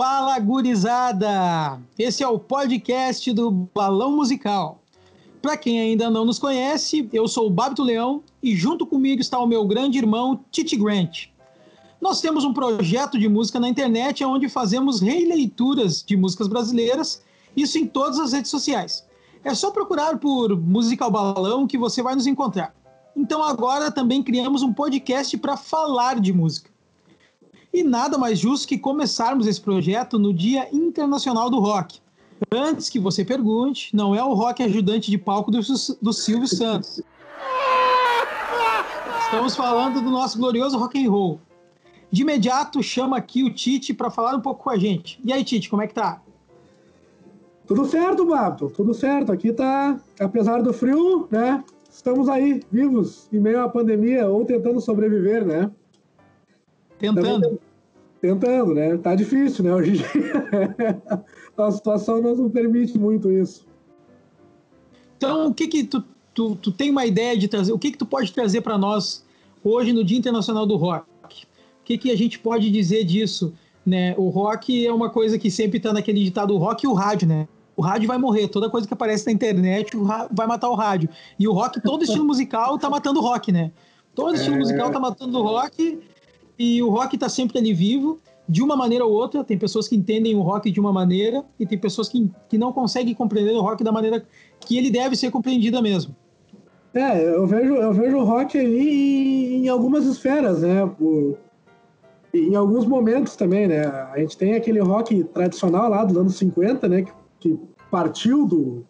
Fala gurizada! Esse é o podcast do Balão Musical. Para quem ainda não nos conhece, eu sou o Babito Leão e junto comigo está o meu grande irmão Titi Grant. Nós temos um projeto de música na internet onde fazemos releituras de músicas brasileiras, isso em todas as redes sociais. É só procurar por Musical Balão que você vai nos encontrar. Então agora também criamos um podcast para falar de música. E nada mais justo que começarmos esse projeto no Dia Internacional do Rock. Antes que você pergunte, não é o rock ajudante de palco do, do Silvio Santos. Estamos falando do nosso glorioso rock and roll. De imediato, chama aqui o Tite para falar um pouco com a gente. E aí, Tite, como é que tá? Tudo certo, Bato, tudo certo. Aqui tá, apesar do frio, né? Estamos aí, vivos, em meio à pandemia, ou tentando sobreviver, né? Tentando. Tentando, né? Tá difícil, né? Hoje em dia. a situação não permite muito isso. Então, o que que tu, tu, tu tem uma ideia de trazer? O que que tu pode trazer para nós hoje no Dia Internacional do Rock? O que que a gente pode dizer disso? Né? O rock é uma coisa que sempre está naquele ditado, o rock e o rádio, né? O rádio vai morrer, toda coisa que aparece na internet vai matar o rádio. E o rock, todo estilo musical tá matando o rock, né? Todo estilo é... musical tá matando o rock e o rock está sempre ali vivo, de uma maneira ou outra. Tem pessoas que entendem o rock de uma maneira e tem pessoas que, que não conseguem compreender o rock da maneira que ele deve ser compreendida mesmo. É, eu vejo, eu vejo o rock aí em, em algumas esferas, né? Por, em alguns momentos também, né? A gente tem aquele rock tradicional lá dos anos 50, né? Que, que partiu do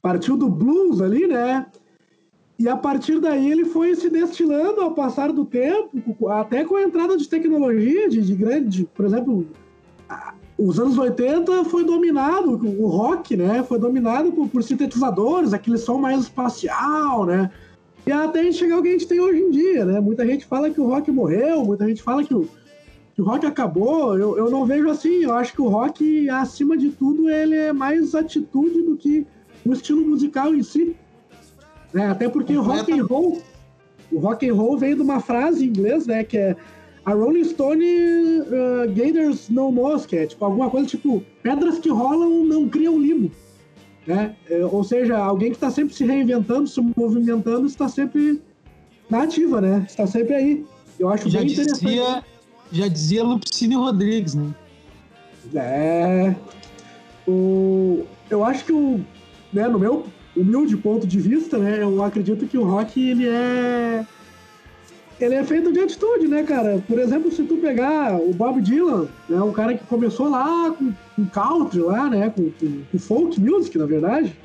partiu do blues ali, né? E a partir daí ele foi se destilando ao passar do tempo, até com a entrada de tecnologia, de, de grande, por exemplo, os anos 80 foi dominado, o rock, né? Foi dominado por, por sintetizadores, aquele som mais espacial, né? E até chegar ao que a gente tem hoje em dia, né? Muita gente fala que o rock morreu, muita gente fala que o, que o rock acabou. Eu, eu não vejo assim. Eu acho que o rock, acima de tudo, ele é mais atitude do que o estilo musical em si. Né? Até porque o rock and roll, o rock and roll veio de uma frase em inglês, né, que é a Rolling Stone uh, Gators No Moss, que é tipo alguma coisa tipo pedras que rolam não criam limo. Né? É, ou seja, alguém que está sempre se reinventando, se movimentando, está sempre na ativa, né? Está sempre aí. Eu acho já bem dizia, interessante. Já dizia Lupicínio Rodrigues, né? É. O, eu acho que o, né, no meu humilde ponto de vista, né, eu acredito que o rock ele é ele é feito de atitude, né, cara? Por exemplo, se tu pegar o Bob Dylan, né, um cara que começou lá com, com country lá, né, com, com, com, folk music, na verdade.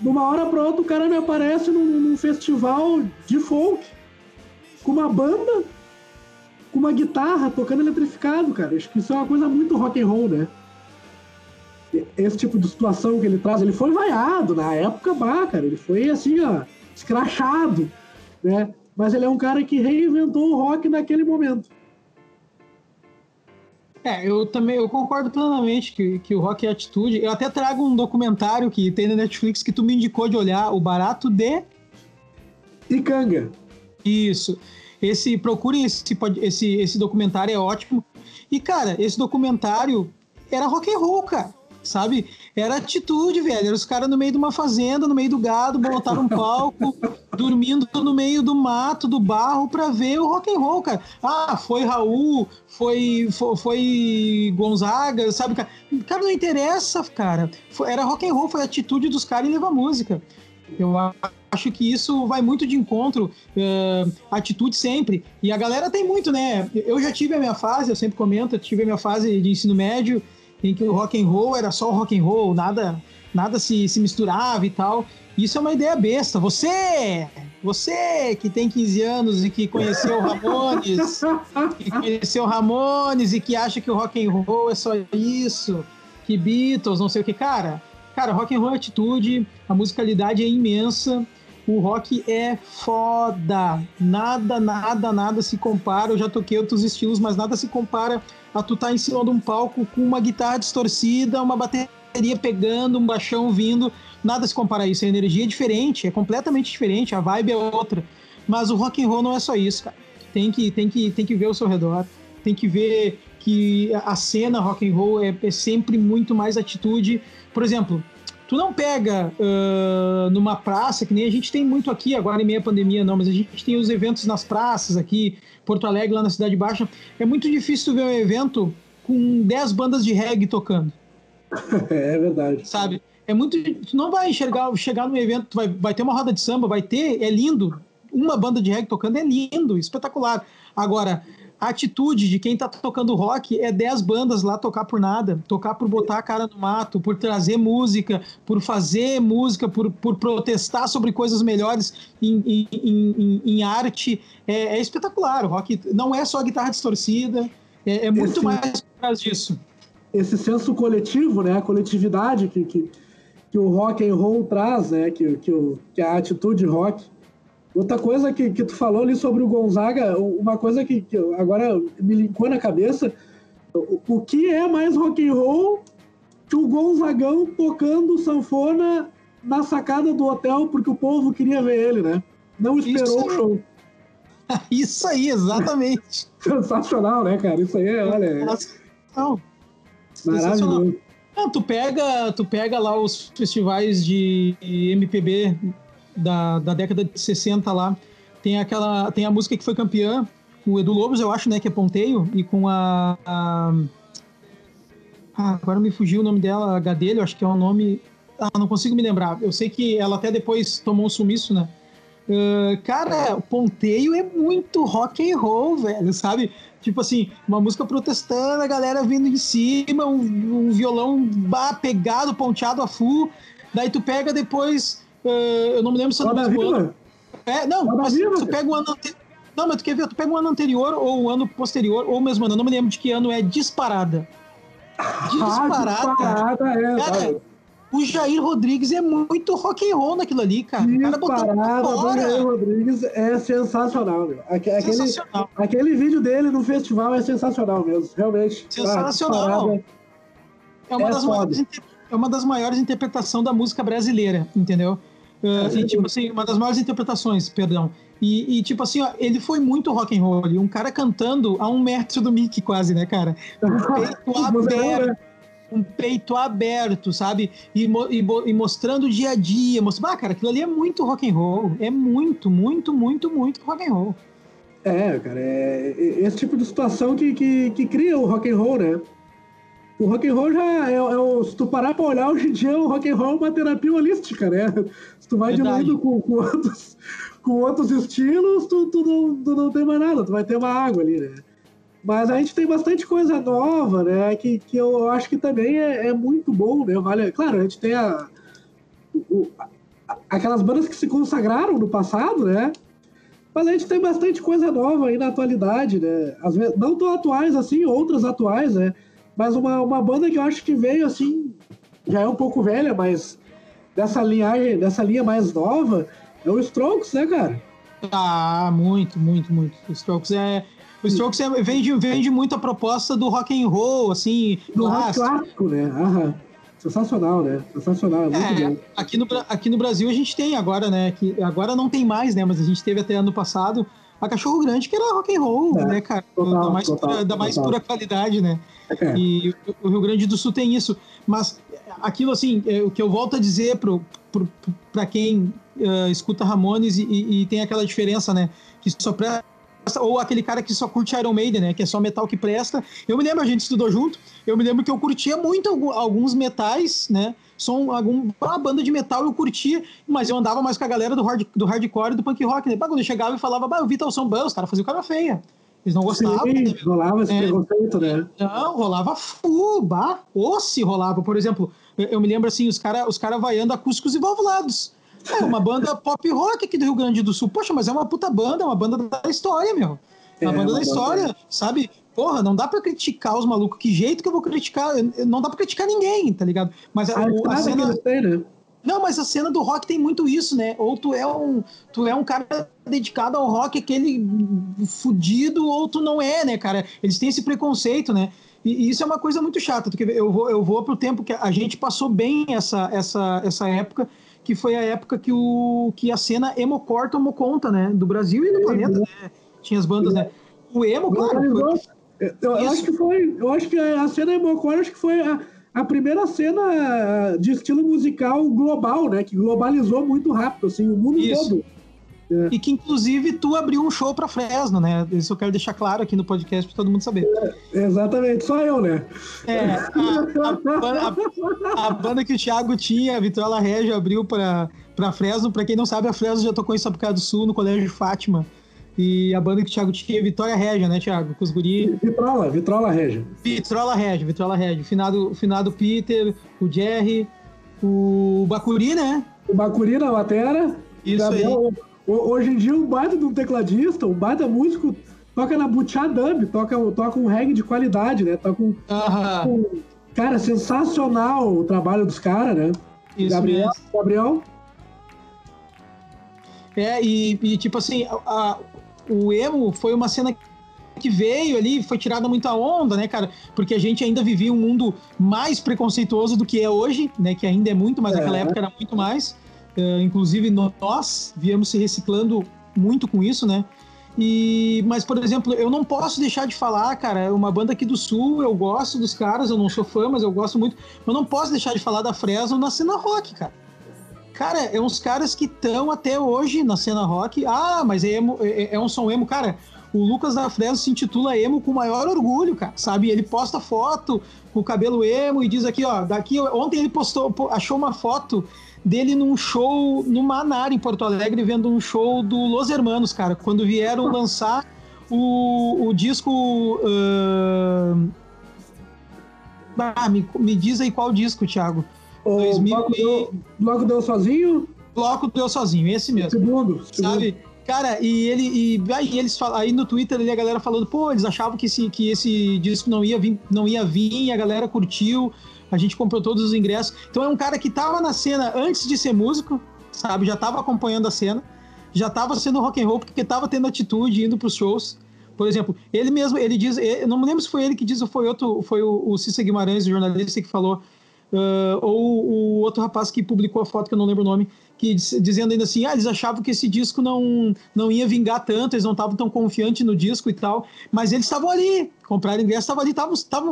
De uma hora para outra o cara me aparece num, num festival de folk com uma banda, com uma guitarra tocando eletrificado, cara. Acho que isso é uma coisa muito rock and roll, né? Esse tipo de situação que ele traz, ele foi vaiado na época, bah, cara, ele foi assim, ó, escrachado, né? Mas ele é um cara que reinventou o rock naquele momento. É, eu também eu concordo plenamente que, que o rock é atitude. Eu até trago um documentário que tem na Netflix que tu me indicou de olhar, o Barato de Icanga. Isso. Esse procurem esse, esse esse documentário é ótimo. E cara, esse documentário era rock and roll, cara sabe? Era atitude, velho. Era os caras no meio de uma fazenda, no meio do gado, botaram um palco, dormindo no meio do mato, do barro, pra ver o rock and roll, cara. Ah, foi Raul, foi, foi, foi Gonzaga, sabe? Cara, não interessa, cara. Era rock and roll, foi a atitude dos caras em levar música. Eu acho que isso vai muito de encontro, uh, atitude sempre. E a galera tem muito, né? Eu já tive a minha fase, eu sempre comento, eu tive a minha fase de ensino médio, em que o rock and roll era só o rock and roll, nada, nada se, se misturava e tal. Isso é uma ideia besta. Você, você que tem 15 anos e que conheceu Ramones, que conheceu Ramones e que acha que o rock and roll é só isso, que Beatles, não sei o que, cara. Cara, rock and roll é atitude, a musicalidade é imensa. O rock é foda. Nada, nada, nada se compara. Eu já toquei outros estilos, mas nada se compara a tu estar tá em cima de um palco com uma guitarra distorcida, uma bateria pegando, um baixão vindo. Nada se compara a isso. A energia é diferente, é completamente diferente, a vibe é outra. Mas o rock and roll não é só isso, cara. Tem que, tem que, tem que ver ao seu redor. Tem que ver que a cena rock and roll é, é sempre muito mais atitude. Por exemplo, tu não pega uh, numa praça, que nem a gente tem muito aqui, agora em meia pandemia não, mas a gente tem os eventos nas praças aqui, Porto Alegre, lá na Cidade Baixa. É muito difícil tu ver um evento com 10 bandas de reggae tocando. é verdade. Sabe? É muito. Tu não vai enxergar, chegar num evento, vai, vai ter uma roda de samba, vai ter, é lindo. Uma banda de reggae tocando é lindo, espetacular. Agora, a atitude de quem tá tocando rock é 10 bandas lá tocar por nada, tocar por botar a cara no mato, por trazer música, por fazer música, por, por protestar sobre coisas melhores em, em, em, em arte. É, é, espetacular. O rock não é só guitarra distorcida, é, é muito esse, mais por causa disso. Esse senso coletivo, né? A coletividade que, que, que o rock and roll traz, né? Que, que, o, que a atitude rock Outra coisa que, que tu falou ali sobre o Gonzaga, uma coisa que, que agora me linkou na cabeça, o, o, que é mais rock and roll que o Gonzagão tocando sanfona na sacada do hotel porque o povo queria ver ele, né? Não esperou o show. Isso aí, exatamente. Sensacional, né, cara? Isso aí é, olha. É... Não. Maravilhoso. Não, tu pega, tu pega lá os festivais de MPB da, da década de 60 lá. Tem aquela. Tem a música que foi campeã, com o Edu Lobos, eu acho, né? Que é Ponteio, e com a. a ah, agora me fugiu o nome dela, a Gadelho, acho que é o um nome. Ah, não consigo me lembrar. Eu sei que ela até depois tomou um sumiço, né? Uh, cara, Ponteio é muito rock and roll, velho, sabe? Tipo assim, uma música protestando, a galera vindo em cima, um, um violão bah, pegado, ponteado a full. Daí tu pega depois Uh, eu não me lembro se é no mesmo ano. É, não, Roda mas tu pega o ano anterior. Não, mas tu quer ver? Tu pega o ano anterior ou o ano posterior, ou mesmo ano, eu não me lembro de que ano é disparada. Disparada. Ah, disparada é, cara, o Jair Rodrigues é muito rock and roll naquilo ali, cara. Disparada o cara do Jair Rodrigues é sensacional, meu. Aquele, sensacional. aquele vídeo dele no festival é sensacional mesmo, realmente. Sensacional. Ah, é uma, é das maiores, é uma das maiores interpretações da música brasileira, entendeu? Uh, e, tipo assim, uma das maiores interpretações, perdão. E, e, tipo assim, ó, ele foi muito rock and roll. Um cara cantando a um metro do Mickey, quase, né, cara? Um peito aberto. Um peito aberto, sabe? E, e, e mostrando o dia a dia. Mostrando, ah, cara, aquilo ali é muito rock and roll. É muito, muito, muito, muito rock and roll. É, cara, é, é esse tipo de situação que, que, que cria o rock and roll, né? O rock and roll já é, é, se tu parar pra olhar hoje em dia o rock and roll é uma terapia holística, né? Se tu vai Verdade. diluindo com, com, outros, com outros estilos, tu, tu, não, tu não tem mais nada, tu vai ter uma água ali, né? Mas a gente tem bastante coisa nova, né? Que, que eu acho que também é, é muito bom, né? Vale, claro, a gente tem a, o, a, aquelas bandas que se consagraram no passado, né? Mas a gente tem bastante coisa nova aí na atualidade, né? Às vezes, não tão atuais assim, outras atuais, né? Mas uma, uma banda que eu acho que veio assim, já é um pouco velha, mas dessa linhagem, dessa linha mais nova, é o Strokes, né, cara? Ah, muito, muito, muito. O Strokes é. O Strokes é, vende, vende muito a proposta do rock and roll, assim. Do clássico. clássico, né? Aham. Sensacional, né? Sensacional, é muito é, bom. Aqui no, aqui no Brasil a gente tem agora, né? Que agora não tem mais, né? Mas a gente teve até ano passado a Cachorro Grande, que era rock and roll, é, né, cara? Total, da mais, total, pura, da mais pura qualidade, né? É. E o Rio Grande do Sul tem isso. Mas aquilo, assim, é, o que eu volto a dizer para quem uh, escuta Ramones e, e, e, tem aquela diferença, né? Que só presta ou aquele cara que só curte Iron Maiden, né? Que é só metal que presta. Eu me lembro, a gente estudou junto, eu me lembro que eu curtia muito alguns metais, né? Som, algum, uma banda de metal eu curtia, mas eu andava mais com a galera do, hard, do hardcore e do punk rock, né? Quando eu chegava e falava, bah, eu vi tal som, bom, os caras faziam cara feia. Eles não gostavam. Sim, né? rolava esse é, preconceito, né? Não, rolava fuba. Ou se rolava, por exemplo, eu, eu me lembro assim, os caras os cara vaiando acústicos e valvulados. É uma banda pop rock aqui do Rio Grande do Sul. Poxa, mas é uma puta banda, é uma banda da história, meu. É uma é, banda da história, banda. sabe? Porra, não dá pra criticar os malucos. Que jeito que eu vou criticar? Não dá pra criticar ninguém, tá ligado? Mas a, a, a cena... Né? Não, mas a cena do rock tem muito isso, né? Ou tu é um, tu é um cara dedicado ao rock, aquele fudido, ou tu não é, né, cara? Eles têm esse preconceito, né? E, e isso é uma coisa muito chata, eu vou, eu vou pro tempo que a gente passou bem essa, essa, essa época que foi a época que, o, que a cena emo-core tomou conta, né? Do Brasil e do planeta, né? Tinha as bandas, né? O emo, claro. Foi... Eu, eu acho que foi. Eu acho que a cena Emocore acho que foi a, a primeira cena de estilo musical global, né? Que globalizou muito rápido, assim, o mundo Isso. todo. É. E que, inclusive, tu abriu um show pra Fresno, né? Isso eu quero deixar claro aqui no podcast pra todo mundo saber. É, exatamente, só eu, né? É, a, a, a, a, banda que o Thiago tinha, a Vitrola Regia, abriu pra, pra Fresno. Pra quem não sabe, a Fresno já tocou em Sapucaia do Sul, no Colégio de Fátima. E a banda que o Thiago tinha é Vitória Regia, né, Thiago? Com os guri. Vitrola, Vitrola Regia. Vitrola Regia, Vitrola Regia. O finado, o finado Peter, o Jerry, o Bacuri, né? O Bacuri na batera. Isso Gabriel, aí. Hoje em dia, um baita de um tecladista, um baita músico, toca na Butchá Dub, toca, toca um reggae de qualidade, né? Toca um, uh -huh. um Cara, sensacional o trabalho dos caras, né? Isso Gabriel, mesmo. Gabriel. É, e, e tipo assim, a, a, o emo foi uma cena que veio ali, foi tirada muita onda, né, cara? Porque a gente ainda vivia um mundo mais preconceituoso do que é hoje, né? Que ainda é muito, mas é. naquela época era muito mais. Uh, inclusive nós viemos se reciclando muito com isso, né? E, mas, por exemplo, eu não posso deixar de falar, cara, é uma banda aqui do Sul, eu gosto dos caras, eu não sou fã, mas eu gosto muito. Eu não posso deixar de falar da Fresno na cena rock, cara. Cara, é uns caras que estão até hoje na cena rock. Ah, mas é, emo, é, é, um som emo. Cara, o Lucas da Fresno se intitula emo com maior orgulho, cara, sabe? Ele posta foto com o cabelo emo e diz aqui, ó, daqui... Ontem ele postou, achou uma foto dele num show no Manar, em Porto Alegre, vendo um show do Los Hermanos, cara, quando vieram lançar o, o disco. Uh... Ah, me, me diz aí qual disco, Thiago. O 2000 bloco, deu, bloco deu sozinho? Bloco deu sozinho, esse mesmo. Segundo, sabe? Segundo. Cara, e ele e aí eles aí no Twitter ali a galera falando, pô, eles achavam que esse, que esse disco não ia vir, não ia vir, a galera curtiu a gente comprou todos os ingressos. Então é um cara que estava na cena antes de ser músico, sabe? Já estava acompanhando a cena, já estava sendo rock and roll porque estava tendo atitude, indo para os shows. Por exemplo, ele mesmo, ele diz, eu não me lembro se foi ele que diz ou foi outro, foi o, o Cícero Guimarães, o jornalista que falou, uh, ou o outro rapaz que publicou a foto que eu não lembro o nome, que dizendo ainda assim, ah, eles achavam que esse disco não, não ia vingar tanto, eles não estavam tão confiantes no disco e tal, mas eles estavam ali, compraram ingresso, estavam ali,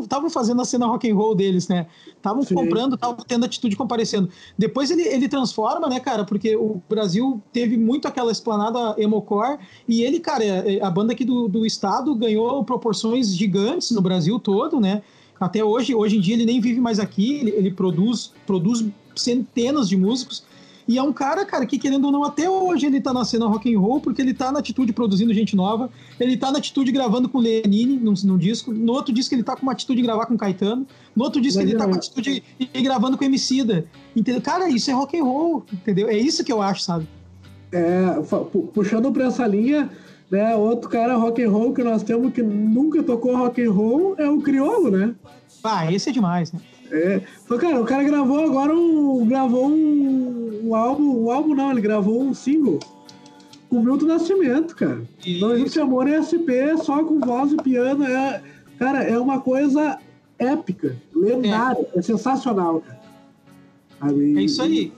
estavam fazendo a cena rock and roll deles, né? Estavam comprando, estavam tendo atitude comparecendo. Depois ele, ele transforma, né, cara, porque o Brasil teve muito aquela esplanada emocore e ele, cara, é, a banda aqui do, do estado ganhou proporções gigantes no Brasil todo, né? Até hoje, hoje em dia ele nem vive mais aqui, ele, ele produz, produz centenas de músicos e é um cara, cara, que querendo ou não, até hoje ele tá na cena rock and roll, porque ele tá na atitude produzindo gente nova, ele tá na atitude gravando com Lenine num, num disco, no outro disco ele tá com uma atitude de gravar com Caetano, no outro disco ele tá com uma atitude de gravando com Emicida. Entendeu? Cara, isso é rock and roll, entendeu? É isso que eu acho, sabe? É, puxando pra essa linha, né, outro cara rock and roll que nós temos que nunca tocou rock and roll é o Criolo, né? Ah, esse é demais, né? É. Então, cara, o cara gravou agora um. Gravou um, um álbum. Um álbum não, ele gravou um single com o Milton Nascimento, cara. Isso. Não existe amor em SP, só com voz e piano. É, cara, é uma coisa épica, lendária, é, é sensacional, cara. Aí, é isso aí.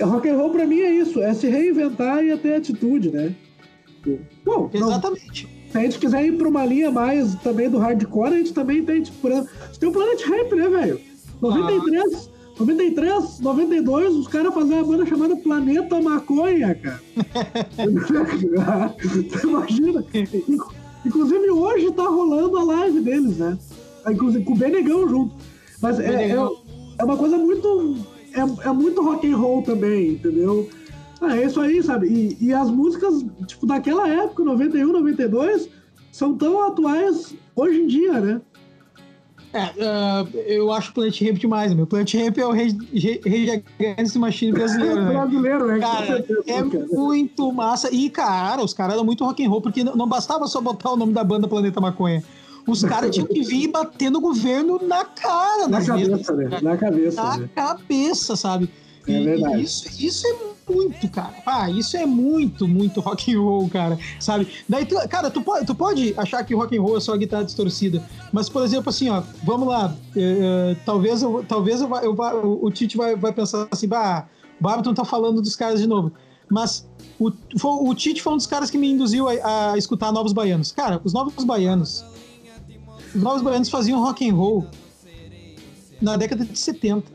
Rock and roll pra mim é isso, é se reinventar e ter atitude, né? Bom, Exatamente. Não, se a gente quiser ir pra uma linha mais também do hardcore, a gente também tem, tipo, tem o Planet Ramp, né, velho? 93, ah. 93, 92, os caras faziam uma banda chamada Planeta Maconha, cara. Imagina. Inclusive hoje tá rolando a live deles, né? Inclusive com o Benegão junto. Mas é, é, é, uma coisa muito. É, é muito rock and roll também, entendeu? Ah, é isso aí, sabe? E, e as músicas, tipo, daquela época, 91, 92, são tão atuais hoje em dia, né? É, uh, eu acho o Plant Ramp demais, meu. Plant Ramp é o Rage Against Machine brasileiro, né? brasileiro, né? Cara, é muito massa. E, cara, os caras eram muito rock and roll, porque não bastava só botar o nome da banda Planeta Maconha. Os caras tinham que vir batendo o governo na cara, na cabeça, né? Na cabeça. Na né? cabeça, sabe? É e, verdade. Isso, isso é muito, cara. Ah, isso é muito, muito rock and roll, cara. Sabe? Daí, tu, cara, tu pode, tu pode achar que rock and roll é só guitarra distorcida, mas por exemplo, assim, ó, vamos lá. É, é, talvez eu, talvez eu, eu, eu, o Tite vai, vai pensar assim, bah, o Babiton tá falando dos caras de novo. Mas o, o Tite foi um dos caras que me induziu a, a escutar Novos Baianos. Cara, os Novos Baianos os Novos Baianos faziam rock and roll na década de 70.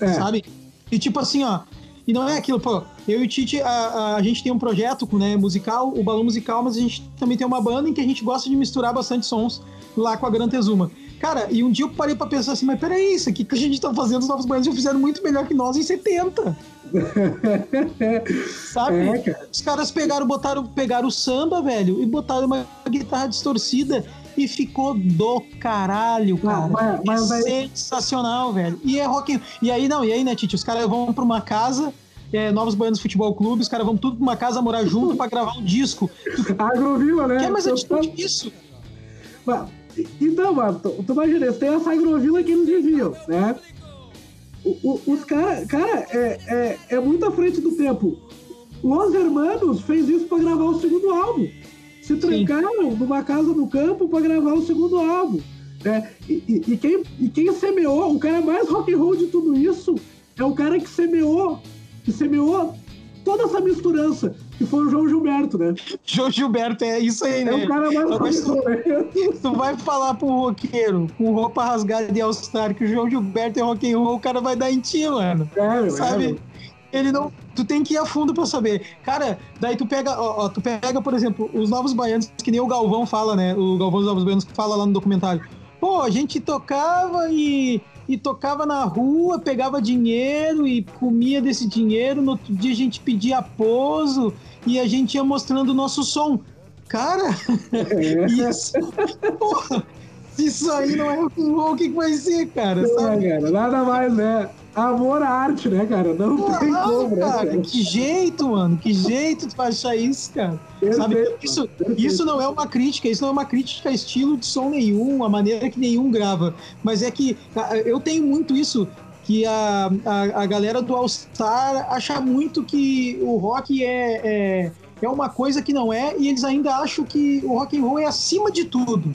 É. Sabe? E tipo assim, ó. E não é aquilo, pô. Eu e o Tite, a, a, gente tem um projeto né, musical, o Balão Musical, mas a gente também tem uma banda em que a gente gosta de misturar bastante sons lá com a Gran Tezuma. Cara, e um dia eu parei pra pensar assim, mas peraí, isso aqui que a gente tá fazendo, os novos baianos já fizeram muito melhor que nós em 70. Sabe? É, cara. Os caras pegaram, botaram, pegaram o samba, velho, e botaram uma guitarra distorcida e ficou do caralho, cara. Não, mas, mas é sensacional, velho. E é rock. E aí, não, e aí, né, Titi? Os caras vão pra uma casa. É, Novos Baianos Futebol Clube, os caras vão tudo pra uma casa morar junto pra gravar um disco. Agrovila, né? Quer mais atitude que isso? Mas, então, mano, tu, tu imagina, tem essa agrovila que eles viviam, né? O, o, os caras, cara, é, é, é muito à frente do tempo. Los Hermanos fez isso pra gravar o segundo álbum se trancaram Sim. numa casa no campo para gravar o segundo álbum. Né? E, e, e, quem, e quem semeou, o cara mais rock and roll de tudo isso, é o cara que semeou, que semeou toda essa misturança, que foi o João Gilberto, né? João Gilberto, é isso aí, né? É o cara mais rock and roll, né? Tu vai falar pro roqueiro com roupa rasgada de All-Star que o João Gilberto é rock and roll, o cara vai dar em ti, mano. É, sabe? É, ele não. Tu tem que ir a fundo para saber. Cara, daí tu pega, ó, ó, tu pega, por exemplo, os novos baianos, que nem o Galvão fala, né? O Galvão dos Novos Baianos que fala lá no documentário. Pô, a gente tocava e, e tocava na rua, pegava dinheiro e comia desse dinheiro. No outro dia a gente pedia pouso e a gente ia mostrando o nosso som. Cara, é. isso. Porra, isso aí não é o que vai ser, cara? Não, sabe? cara, nada mais, né? Amor à arte, né, cara? Não tem como, né, cara? Que jeito, mano. Que jeito tu achar isso, cara. Perfeito, Sabe? Isso, isso não é uma crítica, isso não é uma crítica a estilo de som nenhum, a maneira que nenhum grava. Mas é que eu tenho muito isso, que a, a, a galera do All Star acha muito que o rock é, é, é uma coisa que não é, e eles ainda acham que o rock and roll é acima de tudo.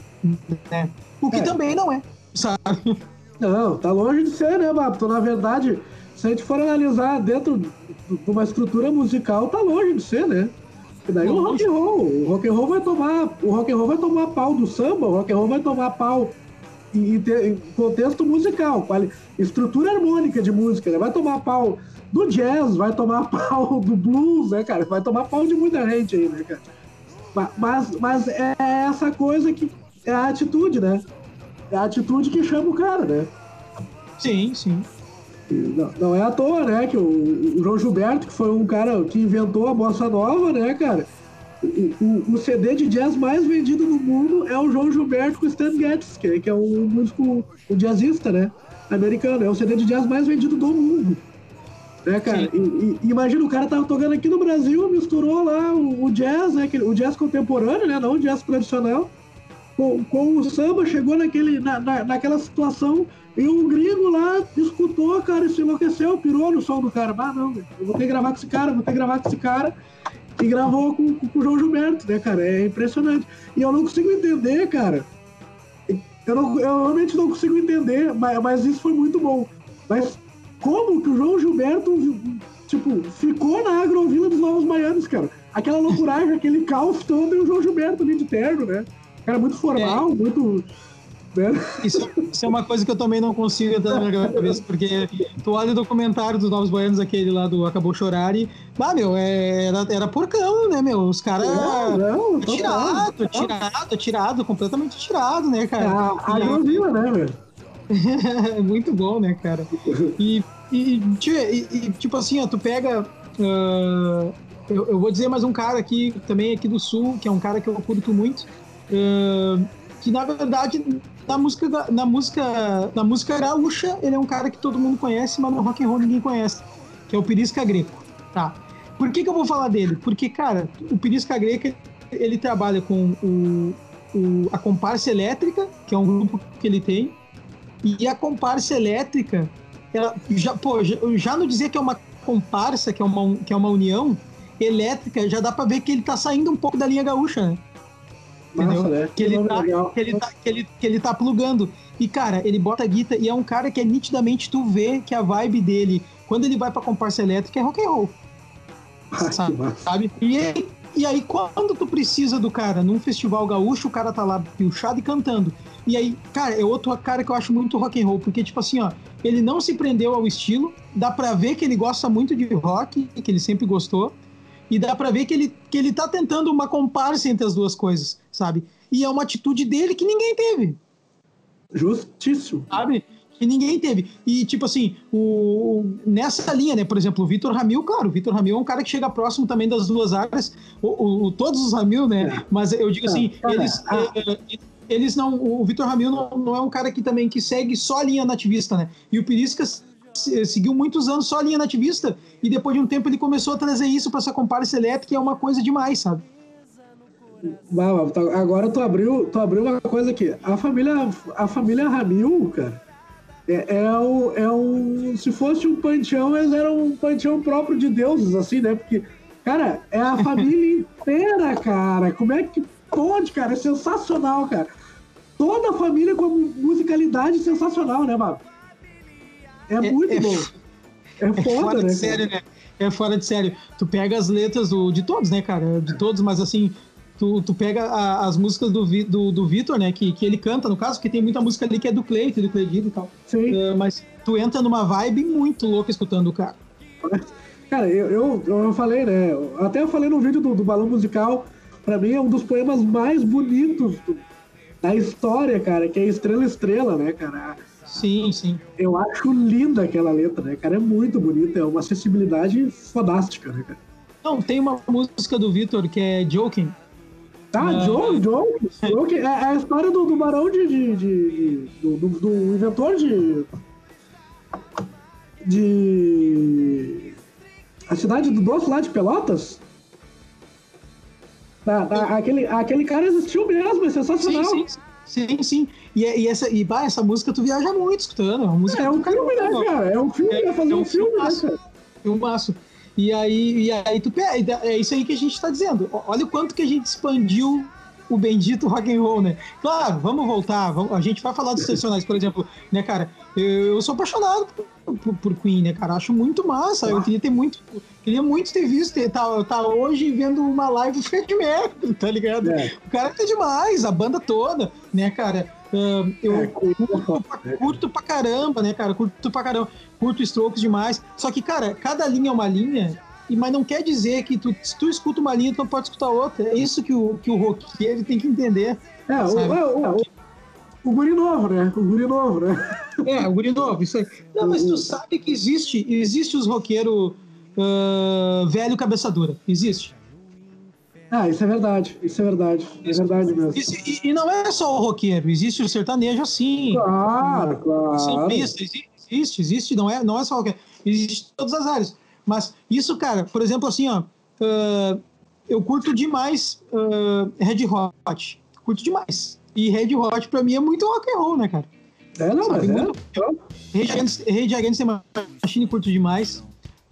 Né? O que é. também não é, sabe? Não, tá longe de ser, né, Babto? Na verdade, se a gente for analisar dentro de uma estrutura musical, tá longe de ser, né? E daí o rock and roll, o rock and roll vai tomar, o rock and roll vai tomar pau do samba, o rock and roll vai tomar pau em, em contexto musical, estrutura harmônica de música, né? vai tomar pau do jazz, vai tomar pau do blues, né, cara? Vai tomar pau de muita gente aí, né, cara? Mas, mas é essa coisa que é a atitude, né? É a atitude que chama o cara, né? Sim, sim. Não, não, é à toa, né, que o, o, João Gilberto, que foi um cara que inventou a bossa nova, né, cara? O, o, o, CD de jazz mais vendido no mundo é o João Gilberto com Stan Getz, que, que é um músico, um jazzista, né? Americano. É o CD de jazz mais vendido do mundo. Né, cara? E, e, imagina, o cara tava tocando aqui no Brasil, misturou lá o, o jazz, né? O jazz contemporâneo, né? Não o jazz tradicional com, o samba, chegou naquele, na, na, naquela situação e o gringo lá escutou, cara, e se enlouqueceu, pirou no som do cara. Ah, não, eu vou ter que gravar com esse cara, vou ter que gravar com esse cara. E gravou com, com, com o João Gilberto, né, cara? É impressionante. E eu não consigo entender, cara. Eu, não, eu realmente não consigo entender, mas, mas isso foi muito bom. Mas como que o João Gilberto, tipo, ficou na agrovila dos Novos Baianos, cara? Aquela loucuragem, aquele caos todo e o João Gilberto ali de terno, né? Cara muito formal, é. muito. Né? Isso, isso, é uma coisa que eu também não consigo entrar na minha cabeça, porque tu olha o documentário dos Novos Baianos, aquele lá do Acabou Chorar, e. Ah, meu, é, era, era porcão, né, meu? Os caras. É, tirado, tirado, tirado, completamente tirado, né, cara? É, a Grovila, né, velho? muito bom, né, cara? E, e, e, e tipo assim, ó, tu pega. Uh, eu, eu, vou dizer mais um cara aqui, também aqui do Sul, que é um cara que eu curto muito, Uh, que na verdade na música na música na música gaúcha ele é um cara que todo mundo conhece mas no rock and roll ninguém conhece que é o Pirisca Greco tá por que, que eu vou falar dele porque cara o Pirisca Greco ele trabalha com o, o, a comparsa elétrica que é um grupo que ele tem e a comparsa elétrica ela já pô já, já não dizer que é uma comparsa que é uma que é uma união elétrica já dá para ver que ele tá saindo um pouco da linha gaúcha né? Entendeu? Né? que, ele tá, que, ele tá, que, ele, que ele tá plugando. E, cara, ele bota a guitarra e é um cara que é nitidamente tu vê que a vibe dele, quando ele vai pra comparsa elétrica, é rock and roll. Ai, sabe? sabe? E, ele, E aí, quando tu precisa do cara num festival gaúcho, o cara tá lá pilchado e cantando. E aí, cara, é outro cara que eu acho muito rock and roll, porque, tipo assim, ó, ele não se prendeu ao estilo, dá pra ver que ele gosta muito de rock, que ele sempre gostou, e dá pra ver que ele, que ele tá tentando uma comparsa entre as duas coisas, sabe? E é uma atitude dele que ninguém teve. Justíssimo. Sabe? que ninguém teve. E, tipo assim, o, nessa linha, né? Por exemplo, o Vitor Ramil, claro, o Vitor Ramil é um cara que chega próximo também das duas áreas, o, o todos os Ramil, né? É. Mas eu digo assim, é. eles. É, eles não. O Vitor Ramil não, não é um cara que também que segue só a linha nativista, né? E o Piriscas seguiu muitos anos só a linha nativista e depois de um tempo ele começou a trazer isso para essa comparsa elétrica, que é uma coisa demais, sabe? Agora tu abriu, tu abriu uma coisa aqui. A família, a família Ramil, cara, é, é, o, é um. Se fosse um panteão, eles eram um panteão próprio de deuses, assim, né? Porque, cara, é a família inteira, cara. Como é que pode, cara? É sensacional, cara. Toda a família com musicalidade sensacional, né, mano? É, é muito é, bom. É, é foda, fora né? De sério, né? É fora de sério. Tu pega as letras do, de todos, né, cara? De todos, mas assim, tu, tu pega a, as músicas do, do, do Vitor, né? Que, que ele canta, no caso, que tem muita música ali que é do Cleiton, do Cleidido e tal. Sim. Uh, mas tu entra numa vibe muito louca escutando o cara. Cara, eu, eu, eu falei, né? Até eu falei no vídeo do, do Balão Musical, pra mim é um dos poemas mais bonitos do, da história, cara, que é Estrela Estrela, né, cara? Sim, sim. Eu acho linda aquela letra, né, cara? É muito bonita, é uma acessibilidade fodástica, né, cara? Não, tem uma música do Vitor que é Joking, ah, uh, Joe, Joe, Joe é, é, a história do, do barão de. de, de do, do, do, inventor de. De. A cidade do doce lá de Pelotas? Ah, ah, aquele, aquele cara existiu mesmo, é sensacional. Sim, sim, sim. sim. E, e, essa, e bah, essa música tu viaja muito escutando. É, uma música é um filme, né, cara? É um filme, é, é fazer é um, um filme, né, cara? Filmaço. E aí, e aí tu é isso aí que a gente está dizendo. Olha o quanto que a gente expandiu o bendito rock and roll, né? Claro, vamos voltar. Vamos, a gente vai falar dos tradicionais, por exemplo, né, cara? Eu, eu sou apaixonado por, por, por, Queen, né, cara? Acho muito massa. Eu queria ter muito, queria muito ter visto, ter, tá, tá hoje vendo uma live do Fred Mercury, tá ligado? É. O cara tá demais, a banda toda, né, cara? Uh, eu é, curto, pra, curto pra caramba, né, cara? Curto pra caramba. Curto Strokes demais. Só que, cara, cada linha é uma linha, mas não quer dizer que tu, se tu escuta uma linha, tu não pode escutar outra. É isso que o, que o roqueiro tem que entender. É, o, o, o, o, guri novo, né? O guri novo, né? É, o guri novo, isso aí. Não, mas tu sabe que existe, existe os roqueiros uh, velho cabeça dura. Existe. Ah, isso é verdade, isso é verdade, é verdade mesmo. E, e, não é só o roqueiro, existe o sertanejo assim. Claro, claro. Sambista, existe, existe, não é, não é só roqueiro, existe todas as áreas. Mas isso, cara, por exemplo, assim, ó, uh, eu curto demais uh, Red Hot, curto demais. E Red Hot pra mim é muito rock and roll, né, cara? É, não, Sabe, mas muito... é. Rage Against the Machine curto demais.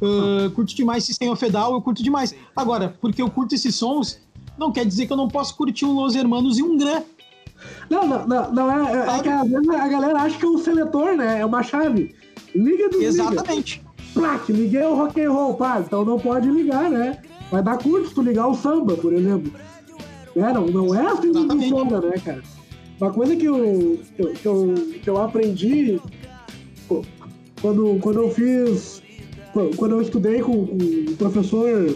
Uh, curto demais System of Down, eu curto demais. Agora, porque eu curto esses sons, não quer dizer que eu não posso curtir um Los Hermanos e um Gran. Não, não, não, não é, é, é que às vezes a galera acha que é um seletor, né? É uma chave. Liga do Exatamente. Plaque, liguei o rock and roll, pá, então não pode ligar, né? Vai dar curto se tu ligar o samba, por exemplo. É, não, não é assim que funciona, né, cara? Uma coisa que eu, que eu, que eu, que eu aprendi pô, quando, quando eu fiz quando eu estudei com, com o professor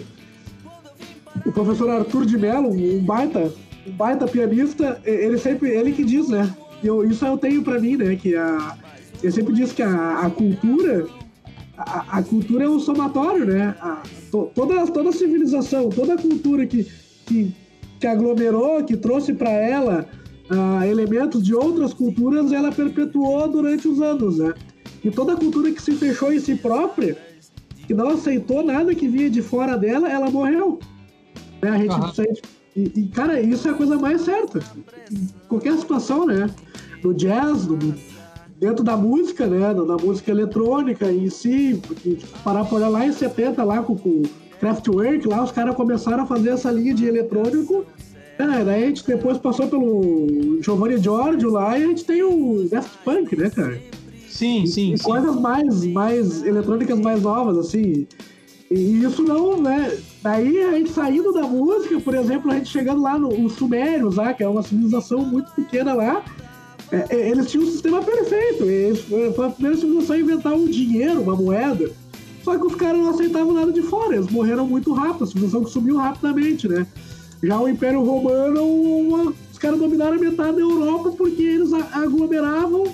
o professor Arthur de Mello, um baita, um baita pianista, ele sempre, ele que diz, né? Eu, isso eu tenho para mim, né? Que a, ele sempre diz que a, a cultura, a, a, cultura é um somatório, né? A, to, toda, toda civilização, toda cultura que, que, que aglomerou, que trouxe para ela uh, elementos de outras culturas, ela perpetuou durante os anos, né? E toda cultura que se fechou em si própria, que não aceitou nada que vinha de fora dela, ela morreu. Né? A gente, uhum. sente, e, e, cara, isso é a coisa mais certa. Em qualquer situação, né? No jazz, no, dentro da música, né? Na música eletrônica em si, porque parar por lá em 70, lá com, o Kraftwerk, lá os caras começaram a fazer essa linha de eletrônico. É, daí a gente depois passou pelo Giovanni Giorgio lá e a gente tem o Daft Punk, né, cara? Sim, sim. E sim. coisas mais, mais eletrônicas mais novas, assim. E isso não, né? Daí a gente saindo da música, por exemplo, a gente chegando lá nos Sumérios, lá, que é uma civilização muito pequena lá, é, é, eles tinham um sistema perfeito. Eles, foi a primeira civilização a inventar um dinheiro, uma moeda. Só que os caras não aceitavam nada de fora, eles morreram muito rápido, a civilização que sumiu rapidamente, né? Já o Império Romano, os caras dominaram metade da Europa porque eles aglomeravam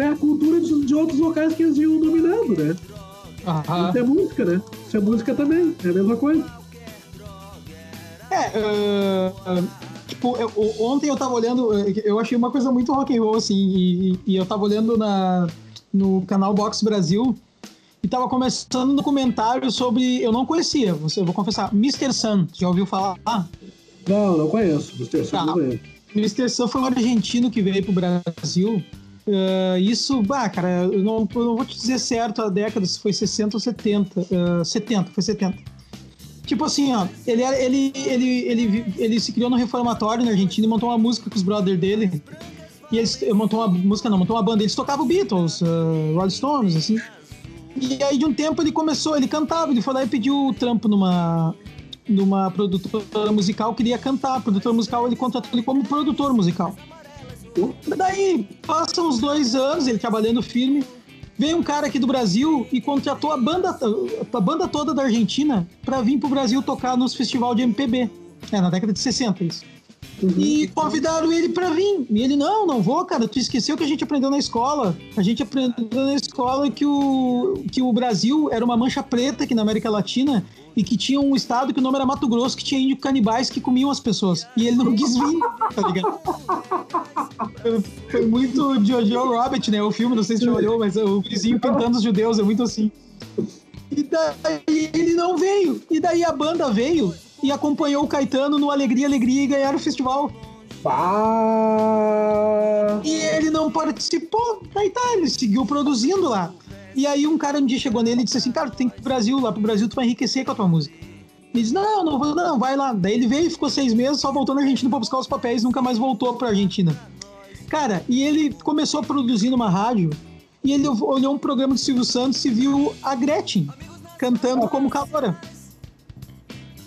né, a cultura de, de outros locais que eles iam dominando, né? Aham. Isso é música, né? Isso é música também, é a mesma coisa. É, uh, tipo, eu, ontem eu tava olhando, eu achei uma coisa muito rock and roll, assim, e, e eu tava olhando na, no canal Box Brasil e tava começando um documentário sobre, eu não conhecia, eu vou confessar, Mr. Sun, já ouviu falar? Não, não conheço, Mr. Sun tá. não conheço. Mr. Sun foi um argentino que veio pro Brasil Uh, isso, bah, cara, eu não, eu não, vou te dizer certo a década, se foi 60 ou 70. Uh, 70, foi 70. Tipo assim, ó, ele, ele, ele, ele, ele se criou no reformatório na Argentina e montou uma música com os brothers dele. E eles montou uma música, não, montou uma banda. Eles tocavam Beatles, uh, Rolling Stones, assim. E aí de um tempo ele começou, ele cantava, ele foi lá e pediu trampo numa, numa produtora musical, queria cantar. Produtor musical, ele contratou ele como produtor musical. Daí, passam uns dois anos, ele trabalhando firme, veio um cara aqui do Brasil e contratou a banda, a banda toda da Argentina para vir pro Brasil tocar nos festival de MPB. É, na década de 60 isso. Uhum. E convidaram ele para vir. E ele, não, não vou, cara. Tu esqueceu que a gente aprendeu na escola. A gente aprendeu na escola que o, que o Brasil era uma mancha preta aqui na América Latina e que tinha um estado que o nome era Mato Grosso, que tinha índio canibais que comiam as pessoas. E ele não quis vir, tá ligado? Foi muito Jojo Rabbit, né? O filme, não sei se você olhou, mas o vizinho pintando os judeus é muito assim. E daí ele não veio. E daí a banda veio e acompanhou o Caetano no Alegria, Alegria e ganharam o festival. E ele não participou. Aí tá, ele seguiu produzindo lá. E aí um cara um dia chegou nele e disse assim, cara, tu tem que ir pro Brasil, lá pro Brasil tu vai enriquecer com a tua música. Ele disse, não, não vou, não, vai lá. Daí ele veio e ficou seis meses, só voltou na Argentina pra buscar os papéis, nunca mais voltou pra Argentina. Cara, e ele começou a produzir numa rádio e ele olhou um programa de Silvio Santos e viu a Gretchen cantando como calora.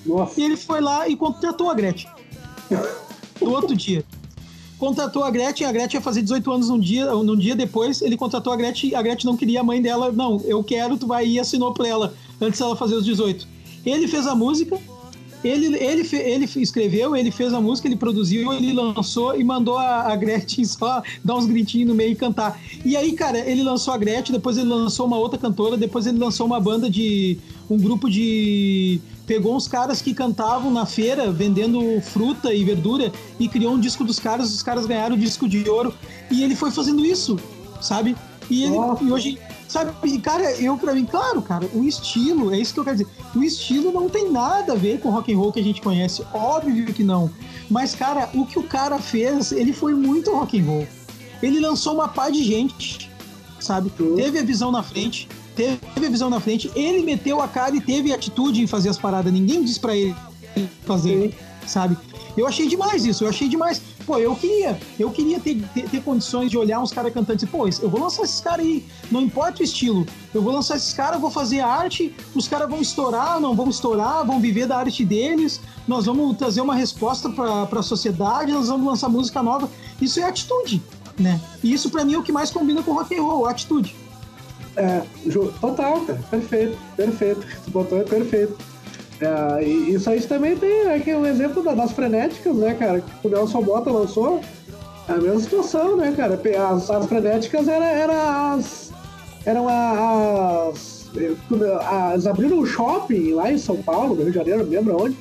Nossa. E ele foi lá e contratou a Gretchen. no outro dia. Contratou a Gretchen, a Gretchen ia fazer 18 anos num dia, num dia depois, ele contratou a Gretchen, a Gretchen não queria a mãe dela, não, eu quero, tu vai e assinou pra ela, antes dela fazer os 18. Ele fez a música, ele, ele, ele escreveu, ele fez a música, ele produziu, ele lançou e mandou a, a Gretchen só dar uns gritinhos no meio e cantar. E aí, cara, ele lançou a Gretchen, depois ele lançou uma outra cantora, depois ele lançou uma banda de. um grupo de pegou uns caras que cantavam na feira vendendo fruta e verdura e criou um disco dos caras, os caras ganharam o disco de ouro e ele foi fazendo isso, sabe? E ele e hoje, sabe, e cara, eu para mim, claro, cara, o estilo, é isso que eu quero dizer. O estilo não tem nada a ver com o rock and roll que a gente conhece, óbvio que não. Mas cara, o que o cara fez, ele foi muito rock and roll. Ele lançou uma pá de gente, sabe? Teve a visão na frente, teve a visão na frente, ele meteu a cara e teve atitude em fazer as paradas. Ninguém disse para ele fazer, sabe? Eu achei demais isso, eu achei demais. Pô, eu queria, eu queria ter, ter, ter condições de olhar uns caras cantando e pô, eu vou lançar esses caras aí, não importa o estilo, eu vou lançar esses caras, vou fazer arte, os caras vão estourar, não vão estourar, vão viver da arte deles, nós vamos trazer uma resposta para a sociedade, nós vamos lançar música nova. Isso é atitude, né? E isso para mim é o que mais combina com rock and roll, atitude. É, total, cara. Perfeito, perfeito. Esse botão é perfeito. É, e isso aí também tem né, um exemplo das frenéticas, né, cara? Que o Nelson Bota lançou. É a mesma situação, né, cara? As, as frenéticas era, era as, eram as. Eles abriram um shopping lá em São Paulo, no Rio de Janeiro, não lembro onde.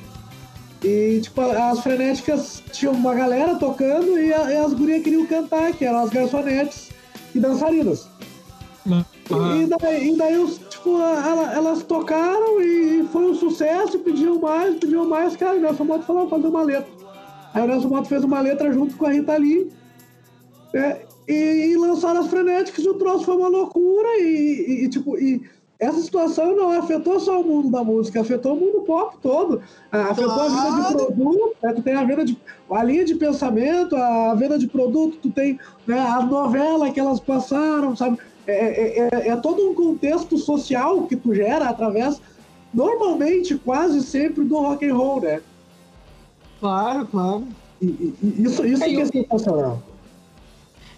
E, tipo, as frenéticas tinham uma galera tocando e, a, e as gurias queriam cantar, que eram as garçonetes e dançarinas. Uhum. E, daí, e daí tipo, ela, elas tocaram e foi um sucesso, pediam mais, pediam mais, cara, o Nelson Moto falou, fazer uma letra. Aí o Nelson Moto fez uma letra junto com a Rita Lee. É, e, e, lançaram as frenéticas e o troço foi uma loucura e, e, tipo, e essa situação não afetou só o mundo da música, afetou o mundo pop todo. Afetou claro. a venda de produto, né? tu tem a venda de. a linha de pensamento, a venda de produto, tu tem né, a novela que elas passaram, sabe? É, é, é, é, todo um contexto social que tu gera através normalmente quase sempre do rock and roll, né? Claro, claro. E, e, isso isso é, que é sensacional.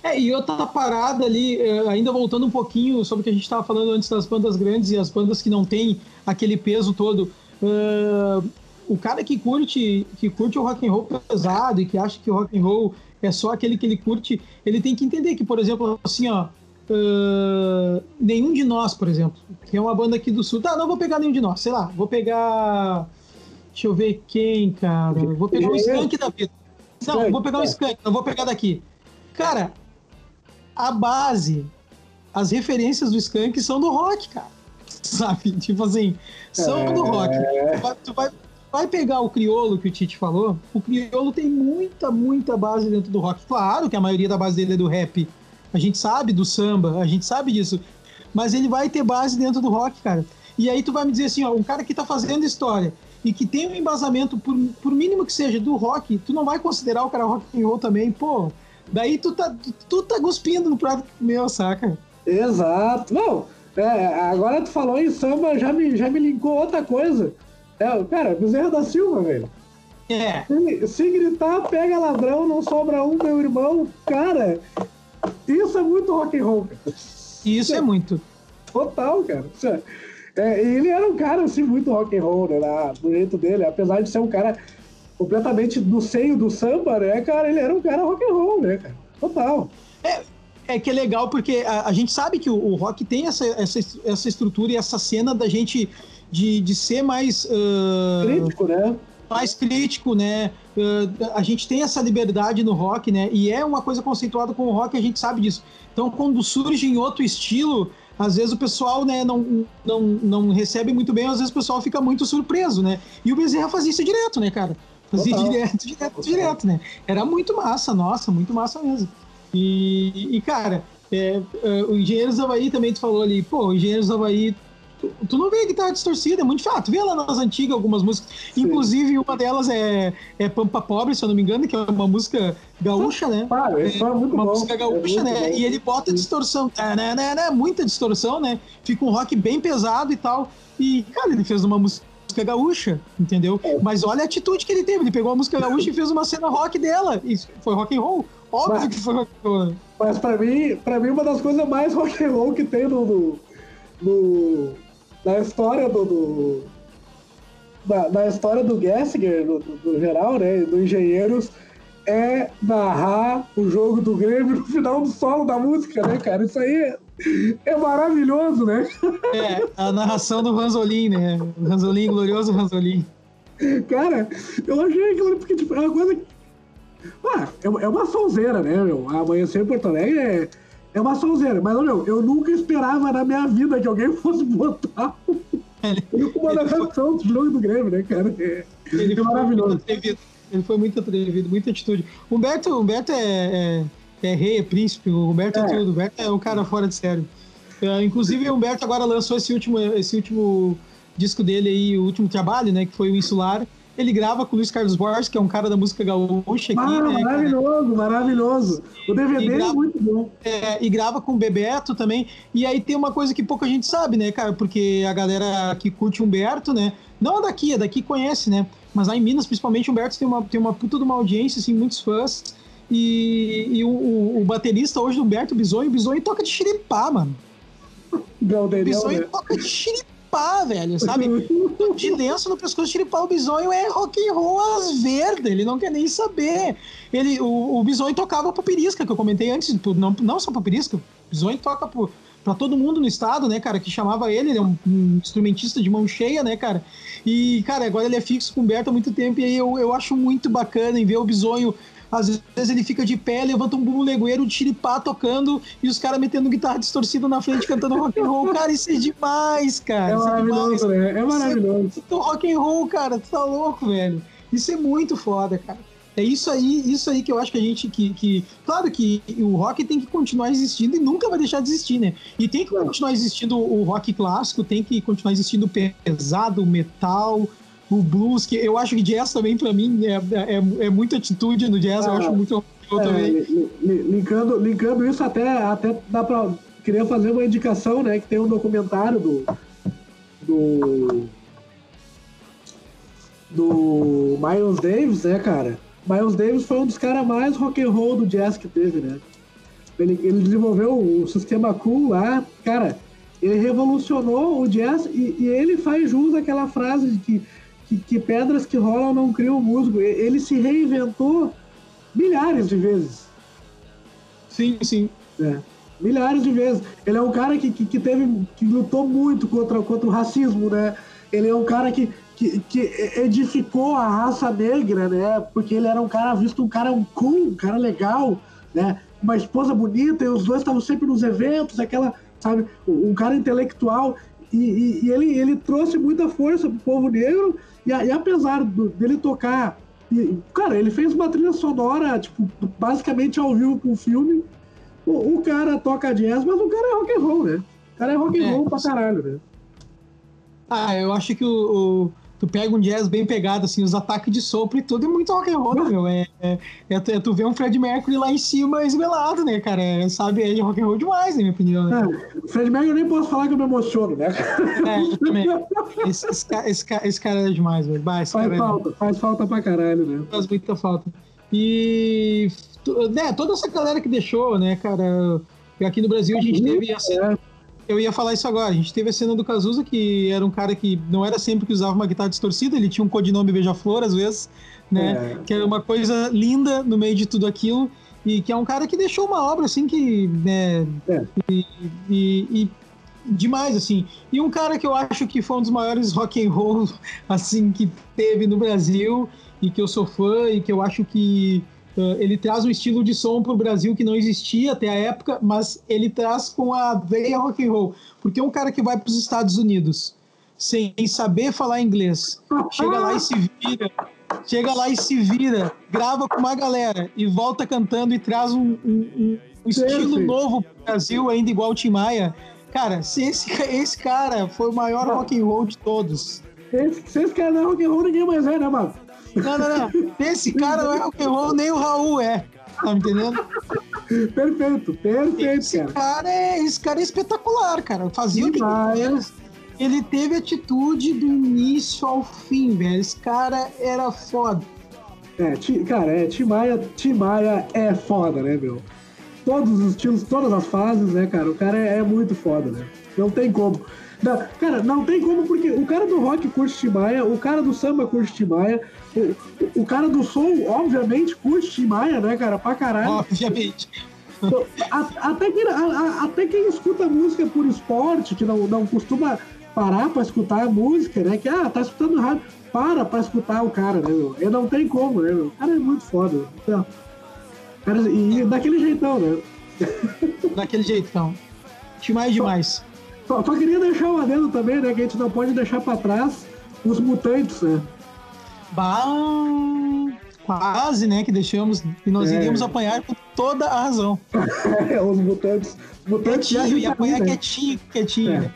É, e outra parada ali, é, ainda voltando um pouquinho sobre o que a gente estava falando antes das bandas grandes e as bandas que não têm aquele peso todo. Uh, o cara que curte, que curte o rock and roll pesado e que acha que o rock and roll é só aquele que ele curte, ele tem que entender que, por exemplo, assim, ó, uh, nenhum de nós, por exemplo, que é uma banda aqui do sul, tá, não vou pegar nenhum de nós, sei lá, vou pegar, deixa eu ver quem, cara, vou pegar o Skank da vida. Não, vou pegar o Skank, não vou pegar daqui. Cara, a base, as referências do Skank são do rock, cara. Sabe? Tipo assim, são é... do rock. Tu vai, tu vai, vai, pegar o criolo que o Tite falou, o criolo tem muita, muita base dentro do rock. Claro que a maioria da base dele é do rap. A gente sabe do samba, a gente sabe disso. Mas ele vai ter base dentro do rock, cara. E aí tu vai me dizer assim, ó, um cara que tá fazendo história e que tem um embasamento, por, por mínimo que seja, do rock, tu não vai considerar o cara rock and roll também, pô. Daí tu tá, tu, tá cuspindo no prato meu, saca? Exato. Não, é, agora tu falou em samba, já me, já me linkou outra coisa. É, cara, Bezerra da Silva, velho. É. Se, se, gritar, pega ladrão, não sobra um, meu irmão. Cara, isso é muito rock and roll, cara. Isso é, é muito. Total, cara. É, é, ele era um cara, assim, muito rock and roll, né? Do jeito dele. Apesar de ser um cara completamente do seio do samba, né, cara? Ele era um cara rock and roll, né, cara? Total. É, é que é legal porque a, a gente sabe que o, o, rock tem essa, essa, essa estrutura e essa cena da gente de, de ser mais. Uh, crítico, né? Mais crítico, né? Uh, a gente tem essa liberdade no rock, né? E é uma coisa conceituada com o rock, a gente sabe disso. Então, quando surge em outro estilo, às vezes o pessoal né, não, não, não recebe muito bem, às vezes o pessoal fica muito surpreso, né? E o Bezerra fazia isso direto, né, cara? Fazia Total. direto, direto, Total. direto, né? Era muito massa, nossa, muito massa mesmo. E, e cara, é, é, o Engenheiros Havaí também tu falou ali, pô, o Engenheiros Havaí Tu, tu, não vê a guitarra distorcida, é muito chato. Vê lá nas antigas algumas músicas. Sim. Inclusive, uma delas é, é Pampa Pobre, se eu não me engano, que é uma música gaúcha, né? Ah, é, é muito uma bom. música gaúcha, é né? Bom. E ele bota Sim. distorção, né, né, né, muita distorção, né? Fica um rock bem pesado e tal. E, cara, ele fez uma música música gaúcha, entendeu? É. Mas olha a atitude que ele teve. Ele pegou a música gaúcha e fez uma cena rock dela. E foi rock and roll. Óbvio mas, que foi rock and roll. Mas pra mim, pra mim, uma das coisas mais rock and roll que tem no, no, no na história do, do na, na, história do Gessinger, no, no, geral, né, do Engenheiros, é narrar o jogo do Grêmio no final do solo da música, né, cara? Isso aí é maravilhoso, né? É, a narração do Ranzolin, né? Ranzolin, glorioso Ranzolin. Cara, eu achei aquilo porque tipo, é uma coisa. Ah, é, é uma sonzeira, né, meu? Amanhecer em Porto Alegre é, é uma sonzeira. Mas, meu, eu nunca esperava na minha vida que alguém fosse botar ele uma narração do jogo do Grêmio, né, cara? É, ele é maravilhoso. Ele foi muito atrevido, muita atitude. Humberto, Humberto é, é é rei, é príncipe, o Humberto é, é tudo. O Humberto é um cara fora de sério. É, inclusive, o Humberto agora lançou esse último, esse último disco dele aí, o último trabalho, né? Que foi o Insular. Ele grava com o Luiz Carlos Borges, que é um cara da música gaúcha aqui. Ah, né, maravilhoso, cara? maravilhoso. O DVD é grava, é muito bom. É, e grava com o Bebeto também. E aí tem uma coisa que pouca gente sabe, né, cara? Porque a galera que curte Humberto, né? Não daqui, é daqui conhece, né? Mas lá em Minas, principalmente, Humberto tem uma, tem uma puta de uma audiência, assim, muitos fãs. E, e o, o, o, baterista hoje do Humberto Bisonho, o Bisonho toca de xiripá, mano. o Bisonho né? toca de xiripá, velho, sabe? de lenço no pescoço, xiripá. O Bisonho é rock and roll às verdes, ele não quer nem saber. Ele, o, o Bisonho tocava pro Pirisca, que eu comentei antes, não, não só pro Pirisca, o Bisonho toca pro, pra todo mundo no estado, né, cara, que chamava ele, ele é um, um, instrumentista de mão cheia, né, cara. E, cara, agora ele é fixo com o Humberto há muito tempo, e aí eu, eu acho muito bacana em ver o Bisonho às vezes ele fica de pé, levanta um bumbo legueiro, de chiripá tocando e os caras metendo guitarra distorcida na frente cantando rock and roll. Cara, isso é demais, cara. É maravilhoso, é né? É maravilhoso. Isso é rock and roll, cara. Tu tá louco, velho. Isso é muito foda, cara. É isso aí, isso aí que eu acho que a gente que, que, claro que o rock tem que continuar existindo e nunca vai deixar de existir, né? E tem que continuar existindo o rock clássico, tem que continuar existindo o pesado, o metal, o blues, que eu acho que jazz também, para mim, é, é, é muita atitude no jazz, ah, eu acho muito é, também. Linkando, linkando isso até, até dá pra. Queria fazer uma indicação, né? Que tem um documentário do. do do Miles Davis, né, cara? Miles Davis foi um dos caras mais rock and roll do jazz que teve, né? Ele, ele desenvolveu o sistema cool lá, cara, ele revolucionou o jazz e, e ele faz jus àquela frase de que, que, que, pedras que rolam não criam músico. Ele se reinventou milhares de vezes. Sim, sim. É, milhares de vezes. Ele é um cara que, que, que, teve, que lutou muito contra, contra o racismo, né? Ele é um cara que, que, que edificou a raça negra, né? Porque ele era um cara visto um cara um cool, um cara legal, né? Uma esposa bonita e os dois estavam sempre nos eventos, aquela, sabe, um cara intelectual e, e, e ele, ele trouxe muita força pro povo negro e, e apesar do, dele tocar, cara, ele fez uma trilha sonora, tipo, basicamente ao vivo pro filme. O, o cara toca jazz, mas o cara é rock and roll, né? O cara é rock and é. roll é, pra caralho, né? Ah, eu acho que o, o tu pega um jazz bem pegado, assim, os ataques de sopro e tudo, é muito rock and roll, meu? É, é, é, tu, é, tu vê um Fred Mercury lá em cima esmelado, né, cara? É, sabe, é rock and roll demais, na minha opinião. Né? É, Fred Mercury eu nem posso falar que eu me emociono, né? É, também. Esse, esse, esse, esse, cara é demais, velho. faz é falta, faz falta pra caralho, né? Faz muita falta. E, né, toda essa galera que deixou, né, cara... Aqui no Brasil a gente teve... Assim, eu ia falar isso agora. A gente teve a cena do Cazuza, que era um cara que não era sempre que usava uma guitarra distorcida, ele tinha um codinome Beija-Flor, às vezes, né? É. Que era uma coisa linda no meio de tudo aquilo. E que é um cara que deixou uma obra, assim, que. Né, é. e, e, e, demais, assim. E um cara que eu acho que foi um dos maiores rock and roll, assim, que teve no Brasil, e que eu sou fã, e que eu acho que ele traz um estilo de som para o Brasil que não existia até a época, mas ele traz com a veia rock and roll. Porque um cara que vai para os Estados Unidos sem saber falar inglês, chega lá e se vira, chega lá e se vira, grava com uma galera e volta cantando e traz um, um, um estilo novo para o Brasil, ainda igual o Tim Maia. Cara, se esse, esse cara foi o maior rock and roll de todos. Se esse cara não é rock and roll, ninguém mais é, né, mano? Não, não, não. Esse cara não é rock and roll, nem o Raul é. Tá me entendendo? Perfeito, perfeito, esse cara. cara é, esse cara é espetacular, cara. Fazia o que ele teve atitude do início ao fim, velho. Esse cara era foda. É, cara, é, Tim Maia, Tim Maia é foda, né, meu? Todos os estilos, todas as fases, né, cara? O cara é, é muito foda, né? Não tem como. Não, cara, não tem como, porque o cara do rock curte Timaya, o cara do samba curte Timaya, o, o cara do som, obviamente, curte Timaya, né, cara, pra caralho. Obviamente. Até, que, até quem escuta música por esporte, que não, não costuma parar pra escutar a música, né, que, ah, tá escutando rádio, para pra escutar o cara, né, meu? E não tem como, né, meu? O cara é muito foda. Então, cara, e daquele jeitão, né? Daquele jeitão. Timaya demais. Só, só, queria deixar um adendo também, né? Que a gente não pode deixar pra trás os mutantes, né? Bah, quase, né? Que deixamos e nós é. iríamos apanhar com toda a razão. é, os mutantes. mutantes quietinho, ia apanhar né? quietinho, quietinho. É.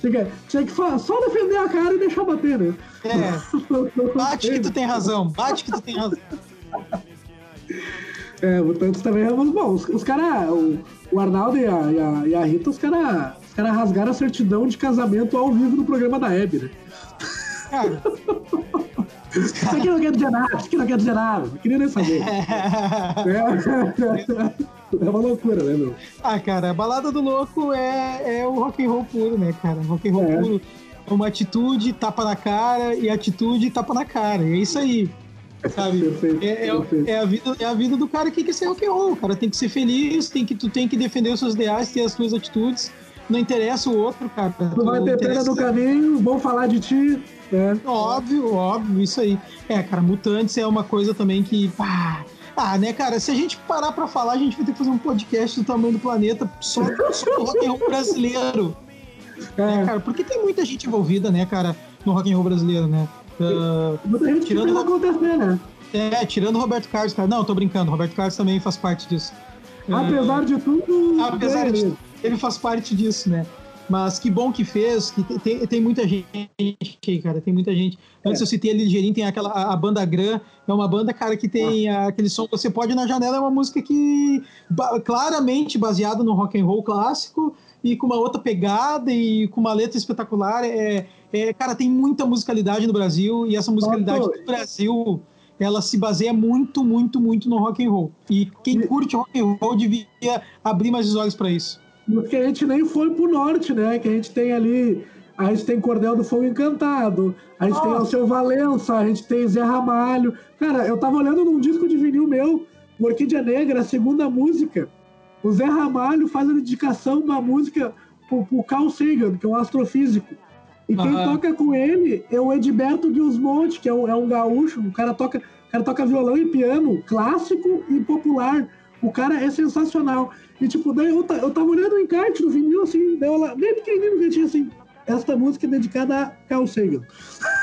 Tinha, tinha que só defender a cara e deixar bater, né? É. Bate que tu tem razão, bate que tu tem razão. É, mutantes também é bom. Os, os caras, o, o Arnaldo e a, e a, e a Rita, os caras caras rasgaram a certidão de casamento ao vivo no programa da Hebe, né? Cara. Isso aqui não quer dizer nada, isso aqui não quer dizer nada. Não queria nem saber. é, é uma loucura, né, meu? Ah, cara, a balada do louco é, é o rock and roll puro, né, cara? Rock and roll é. puro. É uma atitude, tapa na cara, e atitude, tapa na cara. É isso aí. Sabe? Perfeito, é, é, é, a vida, é a vida do cara que quer ser rock and roll. O cara tem que ser feliz, tem que, tu tem que defender os seus ideais, ter as suas atitudes não interessa o outro, cara. Tu vai ter pena no caminho, vão falar de ti. Né? Óbvio, óbvio, isso aí. É, cara, Mutantes é uma coisa também que. Pá, ah, né, cara, se a gente parar pra falar, a gente vai ter que fazer um podcast do tamanho do planeta só, só do rock and roll brasileiro. É. Né, cara, porque tem muita gente envolvida, né, cara, no rock and roll brasileiro, né? Uh, muita gente tirando que acontecer, né? É, tirando o Roberto Carlos, cara. Não, tô brincando, o Roberto Carlos também faz parte disso. Apesar uh, de tudo. Apesar de tudo ele faz parte disso, né? Mas que bom que fez, que tem, tem muita gente cara, tem muita gente. Antes é. eu citei a Ligeirinho, tem aquela, a, banda Gran, é uma banda, cara, que tem ah. aquele som Você Pode Ir Na Janela, é uma música que claramente baseada no rock and roll clássico e com uma outra pegada e com uma letra espetacular. É, é cara, tem muita musicalidade no Brasil e essa musicalidade do Brasil ela se baseia muito, muito, muito no rock and roll. E quem curte rock and roll devia abrir mais os olhos para isso. Porque a gente nem foi pro norte, né? Que a gente tem ali. A gente tem Cordel do Fogo Encantado, a gente Nossa. tem Alceu Valença, a gente tem Zé Ramalho. Cara, eu tava olhando num disco de vinil meu, Orquídea Negra, a segunda música. O Zé Ramalho faz a dedicação uma música pro, pro Carl Sagan, que é um astrofísico. E quem toca com ele é o Edberto Gilsmonte, que é um, é um gaúcho. O cara, toca, o cara toca violão e piano, clássico e popular. O cara é sensacional. E tipo, daí eu, eu tava olhando o encarte do vinil, assim, daí eu lá, bem pequenininho que tinha assim, esta música é dedicada a Carl Sagan.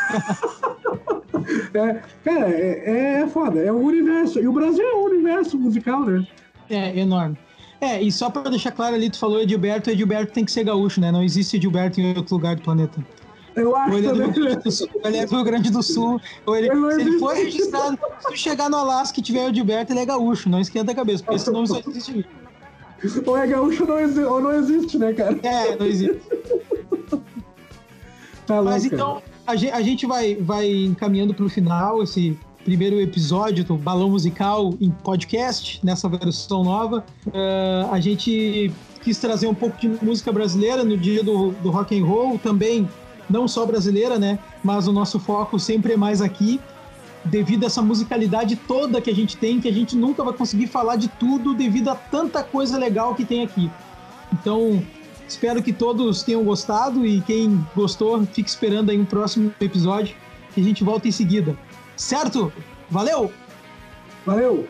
é, cara, é, é foda, é um universo. E o Brasil é um universo musical, né? É, enorme. É, e só pra deixar claro ali, tu falou Edilberto, Edilberto tem que ser gaúcho, né? Não existe Edilberto em outro lugar do planeta. Eu acho ou ele, é do Rio Grande do Sul, ele é do Rio Grande do Sul. Ou ele, se ele for registrado, se chegar no Alasca e tiver Edilberto, ele é gaúcho. Não esquenta a cabeça, porque senão só existe. Ou é gaúcho ou não, existe, ou não existe, né, cara? É, não existe. tá louco, Mas então, a gente, a gente vai, vai encaminhando para o final esse primeiro episódio do Balão Musical em podcast, nessa versão nova. Uh, a gente quis trazer um pouco de música brasileira no dia do, do rock and roll, também não só brasileira, né? Mas o nosso foco sempre é mais aqui devido a essa musicalidade toda que a gente tem, que a gente nunca vai conseguir falar de tudo devido a tanta coisa legal que tem aqui. Então, espero que todos tenham gostado e quem gostou, fique esperando aí um próximo episódio que a gente volta em seguida. Certo? Valeu! Valeu!